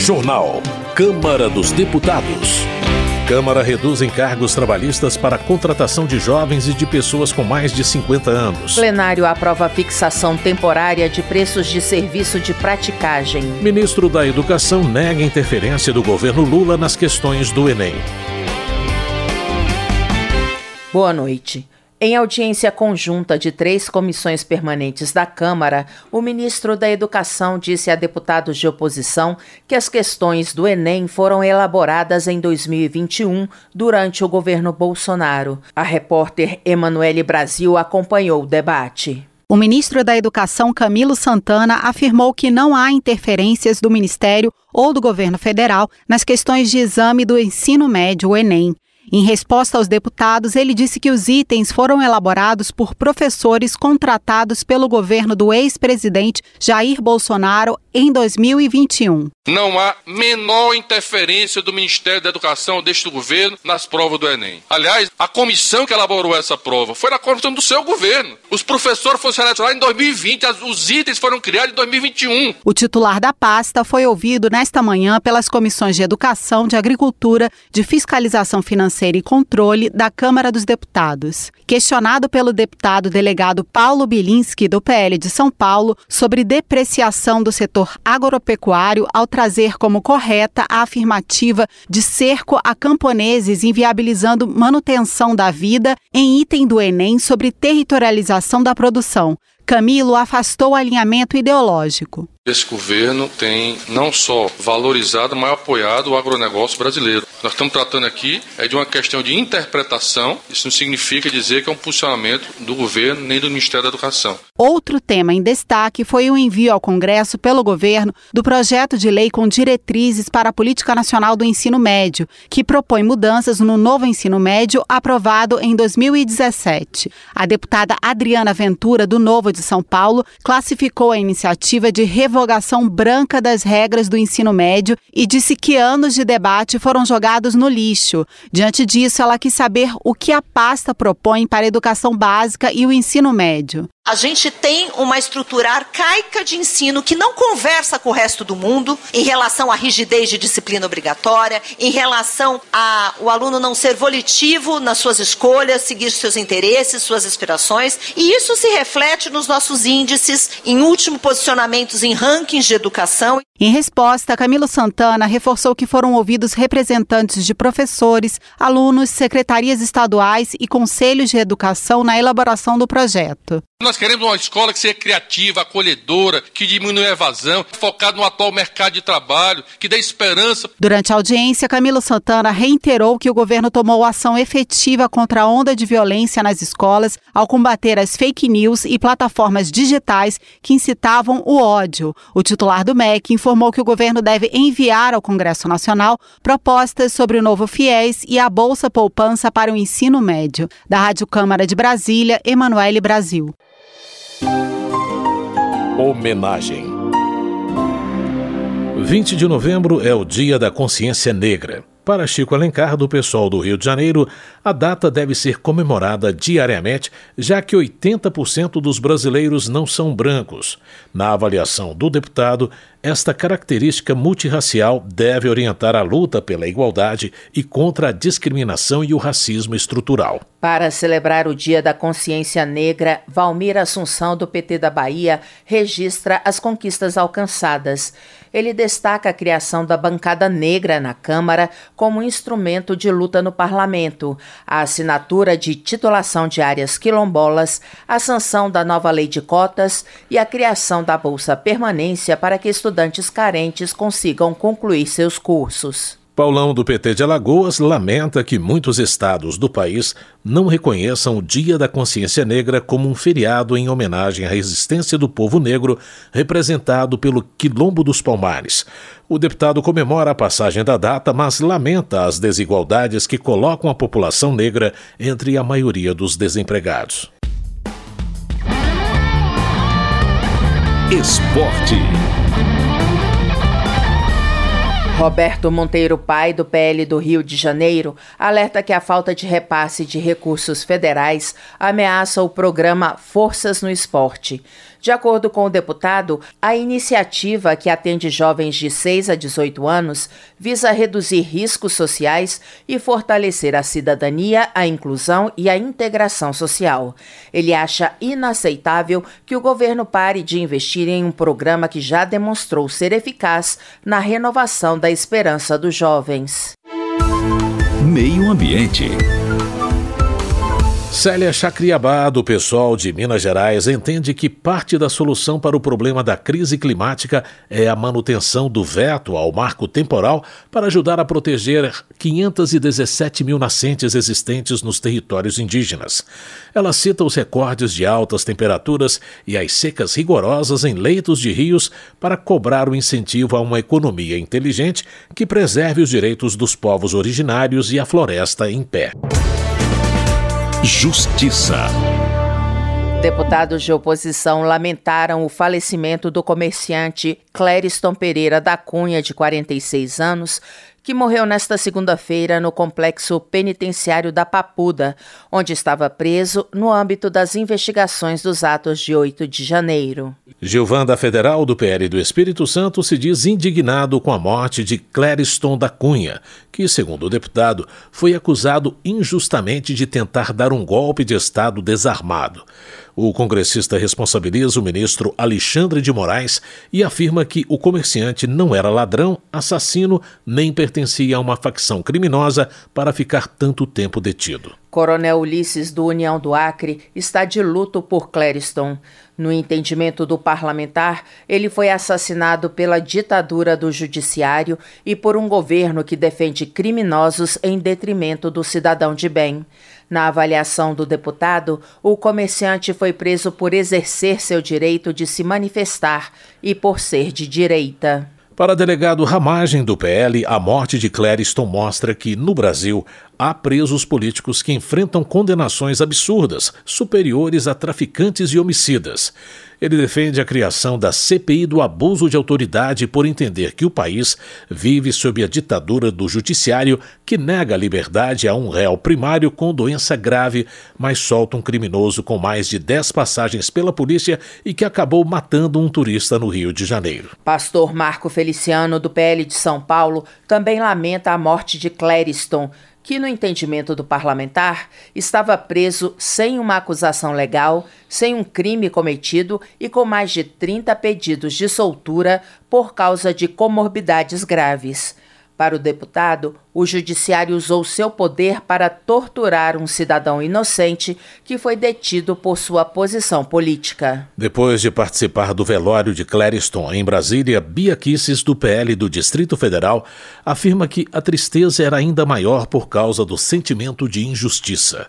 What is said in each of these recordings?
Jornal. Câmara dos Deputados. Câmara reduz encargos trabalhistas para a contratação de jovens e de pessoas com mais de 50 anos. Plenário aprova a fixação temporária de preços de serviço de praticagem. Ministro da Educação nega interferência do governo Lula nas questões do Enem. Boa noite. Em audiência conjunta de três comissões permanentes da Câmara, o ministro da Educação disse a deputados de oposição que as questões do Enem foram elaboradas em 2021, durante o governo Bolsonaro. A repórter Emanuele Brasil acompanhou o debate. O ministro da Educação, Camilo Santana, afirmou que não há interferências do Ministério ou do governo federal nas questões de exame do ensino médio, o Enem. Em resposta aos deputados, ele disse que os itens foram elaborados por professores contratados pelo governo do ex-presidente Jair Bolsonaro em 2021. Não há menor interferência do Ministério da Educação deste governo nas provas do Enem. Aliás, a comissão que elaborou essa prova foi na comissão do seu governo. Os professores foram selecionados em 2020, os itens foram criados em 2021. O titular da pasta foi ouvido nesta manhã pelas comissões de Educação, de Agricultura, de Fiscalização Financeira Financeira e Controle da Câmara dos Deputados. Questionado pelo deputado delegado Paulo Bilinski, do PL de São Paulo, sobre depreciação do setor agropecuário ao trazer como correta a afirmativa de cerco a camponeses inviabilizando manutenção da vida em item do Enem sobre territorialização da produção. Camilo afastou o alinhamento ideológico. Esse governo tem não só valorizado, mas apoiado o agronegócio brasileiro. Nós estamos tratando aqui é de uma questão de interpretação. Isso não significa dizer que é um posicionamento do governo nem do Ministério da Educação. Outro tema em destaque foi o envio ao Congresso pelo governo do projeto de lei com diretrizes para a Política Nacional do Ensino Médio, que propõe mudanças no novo ensino médio aprovado em 2017. A deputada Adriana Ventura, do Novo de São Paulo, classificou a iniciativa de revogação branca das regras do ensino médio e disse que anos de debate foram jogados no lixo. Diante disso, ela quis saber o que a pasta propõe para a educação básica e o ensino médio. A gente tem uma estrutura arcaica de ensino que não conversa com o resto do mundo em relação à rigidez de disciplina obrigatória, em relação a o aluno não ser volitivo nas suas escolhas, seguir seus interesses, suas aspirações, e isso se reflete nos nossos índices, em último posicionamentos em rankings de educação. Em resposta, Camilo Santana reforçou que foram ouvidos representantes de professores, alunos, secretarias estaduais e conselhos de educação na elaboração do projeto. Nós queremos uma escola que seja criativa, acolhedora, que diminua a evasão, focada no atual mercado de trabalho, que dê esperança. Durante a audiência, Camilo Santana reiterou que o governo tomou ação efetiva contra a onda de violência nas escolas ao combater as fake news e plataformas digitais que incitavam o ódio. O titular do MEC informou que o governo deve enviar ao Congresso Nacional propostas sobre o novo FIES e a Bolsa Poupança para o ensino médio. Da Rádio Câmara de Brasília, Emanuele Brasil. Homenagem. 20 de novembro é o Dia da Consciência Negra. Para Chico Alencar, do pessoal do Rio de Janeiro, a data deve ser comemorada diariamente, já que 80% dos brasileiros não são brancos. Na avaliação do deputado, esta característica multirracial deve orientar a luta pela igualdade e contra a discriminação e o racismo estrutural. Para celebrar o Dia da Consciência Negra, Valmir Assunção, do PT da Bahia, registra as conquistas alcançadas. Ele destaca a criação da bancada negra na Câmara como instrumento de luta no parlamento, a assinatura de titulação de áreas quilombolas, a sanção da nova lei de cotas e a criação da Bolsa Permanência para que estudantes carentes consigam concluir seus cursos. Paulão do PT de Alagoas lamenta que muitos estados do país não reconheçam o Dia da Consciência Negra como um feriado em homenagem à resistência do povo negro representado pelo Quilombo dos Palmares. O deputado comemora a passagem da data, mas lamenta as desigualdades que colocam a população negra entre a maioria dos desempregados. Esporte. Roberto Monteiro Pai, do PL do Rio de Janeiro, alerta que a falta de repasse de recursos federais ameaça o programa Forças no Esporte. De acordo com o deputado, a iniciativa que atende jovens de 6 a 18 anos visa reduzir riscos sociais e fortalecer a cidadania, a inclusão e a integração social. Ele acha inaceitável que o governo pare de investir em um programa que já demonstrou ser eficaz na renovação da esperança dos jovens. Meio Ambiente. Célia Chacriabá, do pessoal de Minas Gerais, entende que parte da solução para o problema da crise climática é a manutenção do veto ao marco temporal para ajudar a proteger 517 mil nascentes existentes nos territórios indígenas. Ela cita os recordes de altas temperaturas e as secas rigorosas em leitos de rios para cobrar o incentivo a uma economia inteligente que preserve os direitos dos povos originários e a floresta em pé. Justiça. Deputados de oposição lamentaram o falecimento do comerciante Clériston Pereira da Cunha, de 46 anos, que morreu nesta segunda-feira no complexo penitenciário da Papuda, onde estava preso no âmbito das investigações dos atos de 8 de janeiro. Gilvan da Federal do PL do Espírito Santo se diz indignado com a morte de Clériston da Cunha, que, segundo o deputado, foi acusado injustamente de tentar dar um golpe de Estado desarmado. O congressista responsabiliza o ministro Alexandre de Moraes e afirma que o comerciante não era ladrão, assassino, nem pertencia a uma facção criminosa para ficar tanto tempo detido. Coronel Ulisses do União do Acre está de luto por Clériston. No entendimento do parlamentar, ele foi assassinado pela ditadura do judiciário e por um governo que defende criminosos em detrimento do cidadão de bem. Na avaliação do deputado, o comerciante foi preso por exercer seu direito de se manifestar e por ser de direita. Para delegado Ramagem do PL, a morte de Clériston mostra que, no Brasil, há presos políticos que enfrentam condenações absurdas, superiores a traficantes e homicidas. Ele defende a criação da CPI do abuso de autoridade por entender que o país vive sob a ditadura do judiciário que nega a liberdade a um réu primário com doença grave, mas solta um criminoso com mais de 10 passagens pela polícia e que acabou matando um turista no Rio de Janeiro. Pastor Marco Feliciano, do PL de São Paulo, também lamenta a morte de Clériston que, no entendimento do parlamentar, estava preso sem uma acusação legal, sem um crime cometido e com mais de 30 pedidos de soltura por causa de comorbidades graves. Para o deputado, o judiciário usou seu poder para torturar um cidadão inocente que foi detido por sua posição política. Depois de participar do velório de Clériston em Brasília, Bia Kisses, do PL do Distrito Federal, afirma que a tristeza era ainda maior por causa do sentimento de injustiça.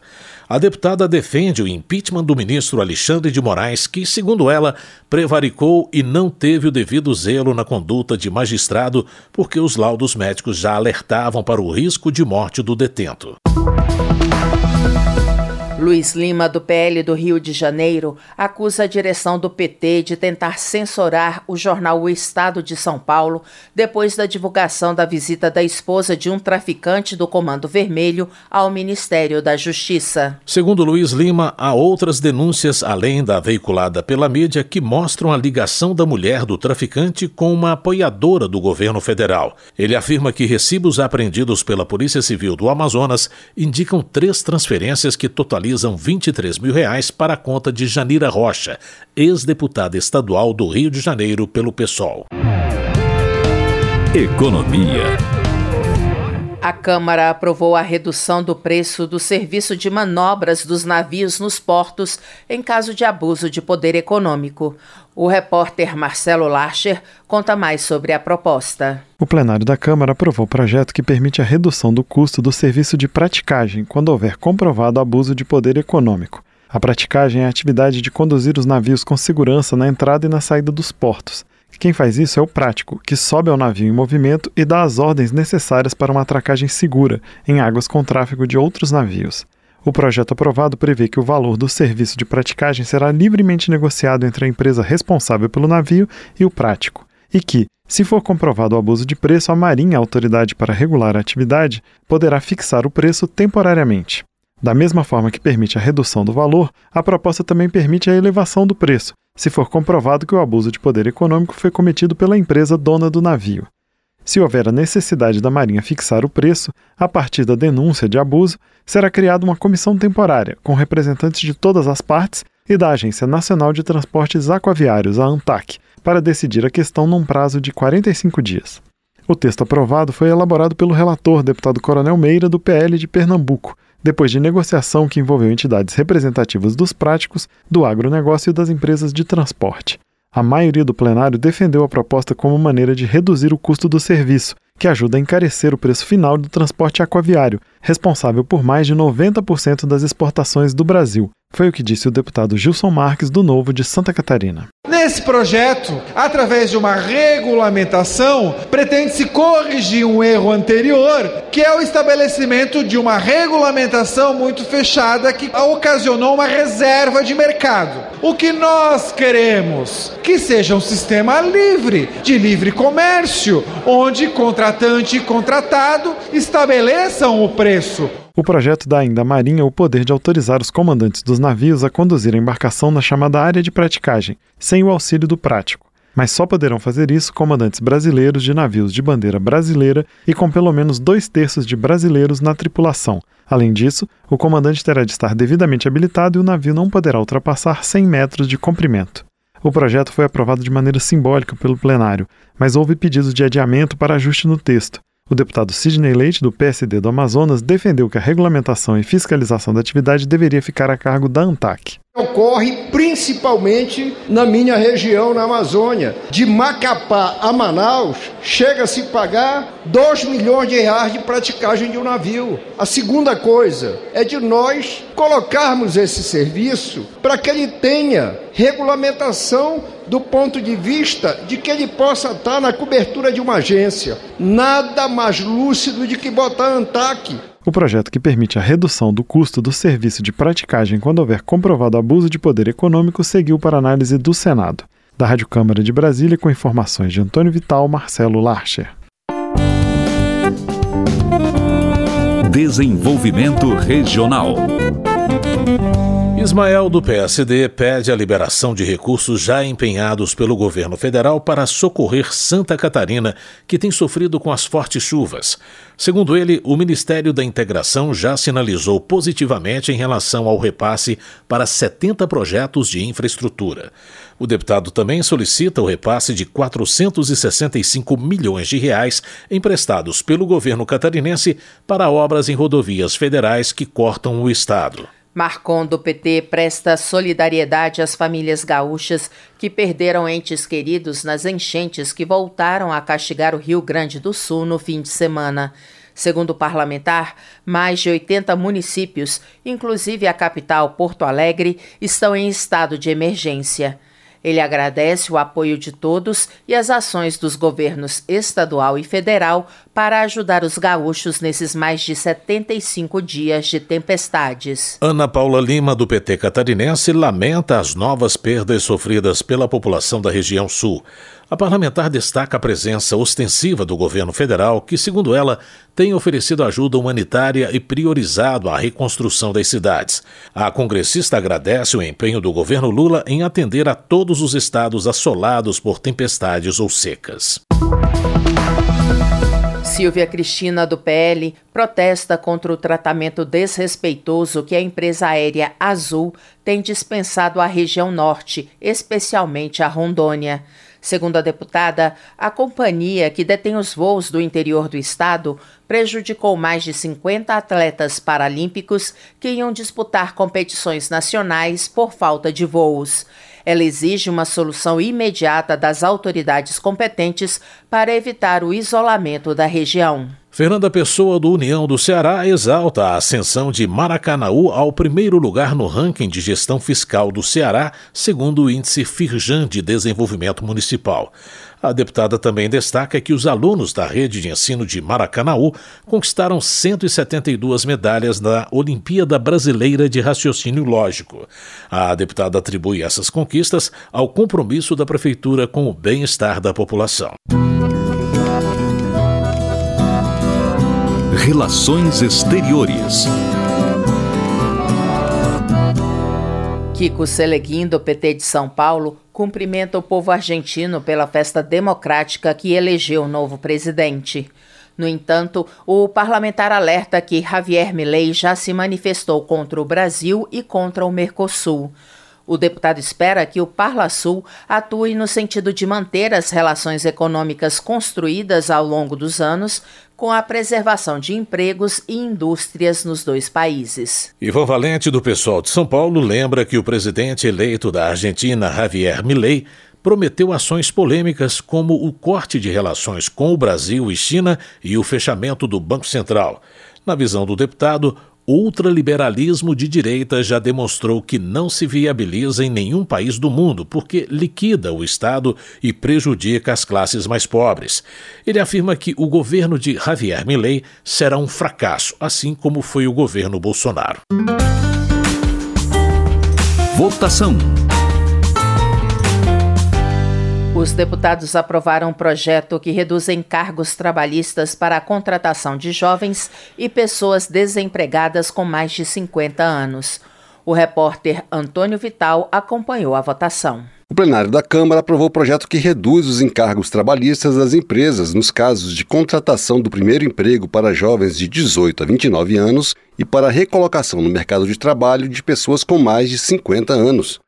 A deputada defende o impeachment do ministro Alexandre de Moraes, que, segundo ela, prevaricou e não teve o devido zelo na conduta de magistrado, porque os laudos médicos já alertavam para o risco de morte do detento. Luiz Lima, do PL do Rio de Janeiro, acusa a direção do PT de tentar censurar o jornal O Estado de São Paulo depois da divulgação da visita da esposa de um traficante do Comando Vermelho ao Ministério da Justiça. Segundo Luiz Lima, há outras denúncias além da veiculada pela mídia que mostram a ligação da mulher do traficante com uma apoiadora do governo federal. Ele afirma que recibos apreendidos pela Polícia Civil do Amazonas indicam três transferências que totalizam realizam 23 mil reais para a conta de Janira Rocha, ex-deputada estadual do Rio de Janeiro pelo PSOL. Economia. A Câmara aprovou a redução do preço do serviço de manobras dos navios nos portos em caso de abuso de poder econômico. O repórter Marcelo Larcher conta mais sobre a proposta. O plenário da Câmara aprovou o projeto que permite a redução do custo do serviço de praticagem quando houver comprovado abuso de poder econômico. A praticagem é a atividade de conduzir os navios com segurança na entrada e na saída dos portos. Quem faz isso é o prático, que sobe ao navio em movimento e dá as ordens necessárias para uma atracagem segura em águas com tráfego de outros navios. O projeto aprovado prevê que o valor do serviço de praticagem será livremente negociado entre a empresa responsável pelo navio e o prático, e que, se for comprovado o abuso de preço, a Marinha, autoridade para regular a atividade, poderá fixar o preço temporariamente. Da mesma forma que permite a redução do valor, a proposta também permite a elevação do preço, se for comprovado que o abuso de poder econômico foi cometido pela empresa dona do navio. Se houver a necessidade da Marinha fixar o preço, a partir da denúncia de abuso, será criada uma comissão temporária, com representantes de todas as partes e da Agência Nacional de Transportes Aquaviários, a ANTAC, para decidir a questão num prazo de 45 dias. O texto aprovado foi elaborado pelo relator, deputado Coronel Meira, do PL de Pernambuco, depois de negociação que envolveu entidades representativas dos práticos, do agronegócio e das empresas de transporte. A maioria do plenário defendeu a proposta como maneira de reduzir o custo do serviço, que ajuda a encarecer o preço final do transporte aquaviário, responsável por mais de 90% das exportações do Brasil. Foi o que disse o deputado Gilson Marques, do Novo de Santa Catarina. Nesse projeto, através de uma regulamentação, pretende-se corrigir um erro anterior, que é o estabelecimento de uma regulamentação muito fechada que ocasionou uma reserva de mercado. O que nós queremos? Que seja um sistema livre, de livre comércio, onde contratante e contratado estabeleçam o preço. O projeto dá ainda à Marinha o poder de autorizar os comandantes dos navios a conduzir a embarcação na chamada área de praticagem, sem o auxílio do prático. Mas só poderão fazer isso comandantes brasileiros de navios de bandeira brasileira e com pelo menos dois terços de brasileiros na tripulação. Além disso, o comandante terá de estar devidamente habilitado e o navio não poderá ultrapassar 100 metros de comprimento. O projeto foi aprovado de maneira simbólica pelo plenário, mas houve pedidos de adiamento para ajuste no texto. O deputado Sidney Leite, do PSD do Amazonas, defendeu que a regulamentação e fiscalização da atividade deveria ficar a cargo da ANTAC. Ocorre principalmente na minha região, na Amazônia. De Macapá a Manaus, chega a pagar 2 milhões de reais de praticagem de um navio. A segunda coisa é de nós colocarmos esse serviço para que ele tenha regulamentação do ponto de vista de que ele possa estar na cobertura de uma agência. Nada mais lúcido de que botar ANTAC o projeto que permite a redução do custo do serviço de praticagem quando houver comprovado abuso de poder econômico seguiu para análise do Senado. Da Rádio Câmara de Brasília, com informações de Antônio Vital, Marcelo Larcher. Desenvolvimento Regional. Ismael, do PSD, pede a liberação de recursos já empenhados pelo governo federal para socorrer Santa Catarina, que tem sofrido com as fortes chuvas. Segundo ele, o Ministério da Integração já sinalizou positivamente em relação ao repasse para 70 projetos de infraestrutura. O deputado também solicita o repasse de 465 milhões de reais emprestados pelo governo catarinense para obras em rodovias federais que cortam o estado. Marcon do PT presta solidariedade às famílias gaúchas que perderam entes queridos nas enchentes que voltaram a castigar o Rio Grande do Sul no fim de semana. Segundo o parlamentar, mais de 80 municípios, inclusive a capital Porto Alegre, estão em estado de emergência. Ele agradece o apoio de todos e as ações dos governos estadual e federal para ajudar os gaúchos nesses mais de 75 dias de tempestades. Ana Paula Lima, do PT catarinense, lamenta as novas perdas sofridas pela população da região sul. A parlamentar destaca a presença ostensiva do governo federal, que, segundo ela, tem oferecido ajuda humanitária e priorizado a reconstrução das cidades. A congressista agradece o empenho do governo Lula em atender a todos os estados assolados por tempestades ou secas. Silvia Cristina, do PL, protesta contra o tratamento desrespeitoso que a empresa aérea Azul tem dispensado à região norte, especialmente a Rondônia. Segundo a deputada, a companhia que detém os voos do interior do estado prejudicou mais de 50 atletas paralímpicos que iam disputar competições nacionais por falta de voos. Ela exige uma solução imediata das autoridades competentes para evitar o isolamento da região. Fernanda Pessoa, do União do Ceará, exalta a ascensão de Maracanaú ao primeiro lugar no ranking de gestão fiscal do Ceará, segundo o índice Firjan de Desenvolvimento Municipal. A deputada também destaca que os alunos da rede de ensino de Maracanaú conquistaram 172 medalhas na Olimpíada Brasileira de Raciocínio Lógico. A deputada atribui essas conquistas ao compromisso da prefeitura com o bem-estar da população. Relações Exteriores. Kiko Seleguin, do PT de São Paulo, cumprimenta o povo argentino pela festa democrática que elegeu o novo presidente. No entanto, o parlamentar alerta que Javier Milei já se manifestou contra o Brasil e contra o Mercosul. O deputado espera que o Parla Sul atue no sentido de manter as relações econômicas construídas ao longo dos anos, com a preservação de empregos e indústrias nos dois países. Ivan Valente, do pessoal de São Paulo, lembra que o presidente eleito da Argentina, Javier Milei, prometeu ações polêmicas como o corte de relações com o Brasil e China e o fechamento do Banco Central. Na visão do deputado, ultraliberalismo de direita já demonstrou que não se viabiliza em nenhum país do mundo porque liquida o Estado e prejudica as classes mais pobres. Ele afirma que o governo de Javier Milei será um fracasso, assim como foi o governo Bolsonaro. Votação. Os deputados aprovaram um projeto que reduz encargos trabalhistas para a contratação de jovens e pessoas desempregadas com mais de 50 anos. O repórter Antônio Vital acompanhou a votação. O plenário da Câmara aprovou o projeto que reduz os encargos trabalhistas das empresas nos casos de contratação do primeiro emprego para jovens de 18 a 29 anos e para a recolocação no mercado de trabalho de pessoas com mais de 50 anos.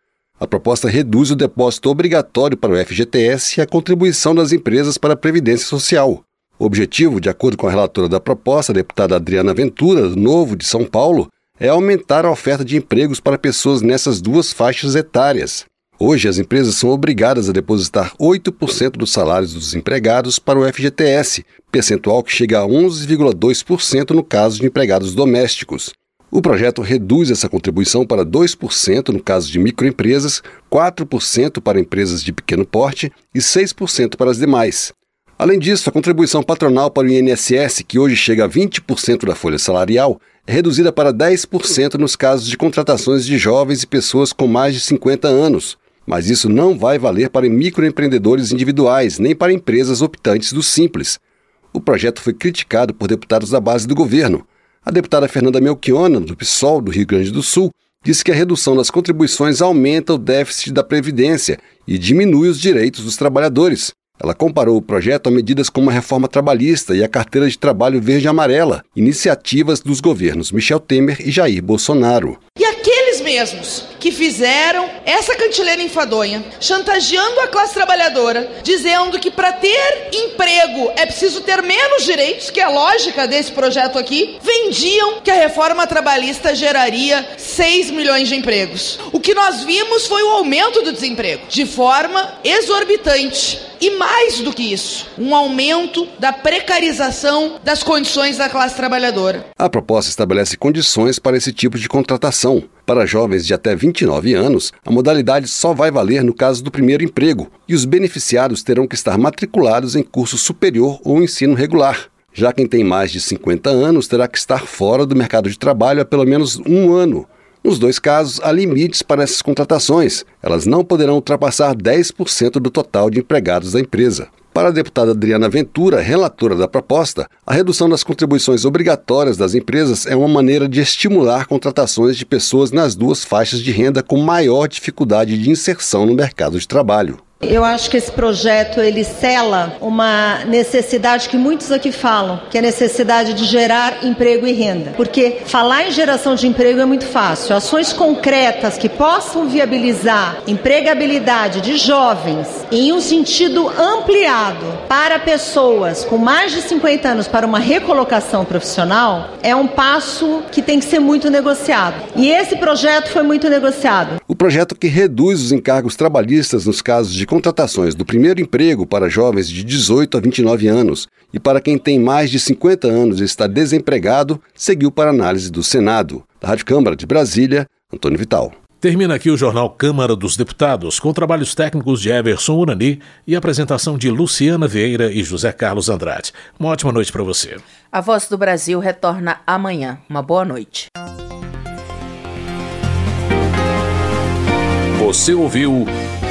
A proposta reduz o depósito obrigatório para o FGTS e a contribuição das empresas para a Previdência Social. O objetivo, de acordo com a relatora da proposta, a deputada Adriana Ventura, do Novo de São Paulo, é aumentar a oferta de empregos para pessoas nessas duas faixas etárias. Hoje, as empresas são obrigadas a depositar 8% dos salários dos empregados para o FGTS, percentual que chega a 11,2% no caso de empregados domésticos. O projeto reduz essa contribuição para 2% no caso de microempresas, 4% para empresas de pequeno porte e 6% para as demais. Além disso, a contribuição patronal para o INSS, que hoje chega a 20% da folha salarial, é reduzida para 10% nos casos de contratações de jovens e pessoas com mais de 50 anos. Mas isso não vai valer para microempreendedores individuais nem para empresas optantes do Simples. O projeto foi criticado por deputados da base do governo. A deputada Fernanda Melchiona, do PSOL do Rio Grande do Sul, disse que a redução das contribuições aumenta o déficit da Previdência e diminui os direitos dos trabalhadores. Ela comparou o projeto a medidas como a reforma trabalhista e a carteira de trabalho verde-amarela, iniciativas dos governos Michel Temer e Jair Bolsonaro. E aqueles mesmos que fizeram essa cantileira enfadonha, chantageando a classe trabalhadora, dizendo que para ter emprego é preciso ter menos direitos, que é a lógica desse projeto aqui, vendiam que a reforma trabalhista geraria 6 milhões de empregos. O que nós vimos foi o aumento do desemprego, de forma exorbitante. E mais do que isso, um aumento da precarização das condições da classe trabalhadora. A proposta estabelece condições para esse tipo de contratação. Para jovens de até 29 anos, a modalidade só vai valer no caso do primeiro emprego, e os beneficiados terão que estar matriculados em curso superior ou ensino regular. Já quem tem mais de 50 anos terá que estar fora do mercado de trabalho há pelo menos um ano, nos dois casos, há limites para essas contratações. Elas não poderão ultrapassar 10% do total de empregados da empresa. Para a deputada Adriana Ventura, relatora da proposta, a redução das contribuições obrigatórias das empresas é uma maneira de estimular contratações de pessoas nas duas faixas de renda com maior dificuldade de inserção no mercado de trabalho. Eu acho que esse projeto ele cela uma necessidade que muitos aqui falam, que é a necessidade de gerar emprego e renda. Porque falar em geração de emprego é muito fácil. Ações concretas que possam viabilizar empregabilidade de jovens em um sentido ampliado para pessoas com mais de 50 anos para uma recolocação profissional é um passo que tem que ser muito negociado. E esse projeto foi muito negociado. O projeto que reduz os encargos trabalhistas nos casos de contratações do primeiro emprego para jovens de 18 a 29 anos e para quem tem mais de 50 anos e está desempregado, seguiu para análise do Senado. Da Rádio Câmara de Brasília, Antônio Vital. Termina aqui o jornal Câmara dos Deputados, com trabalhos técnicos de Everson Urani e apresentação de Luciana Vieira e José Carlos Andrade. Uma ótima noite para você. A Voz do Brasil retorna amanhã. Uma boa noite. Você ouviu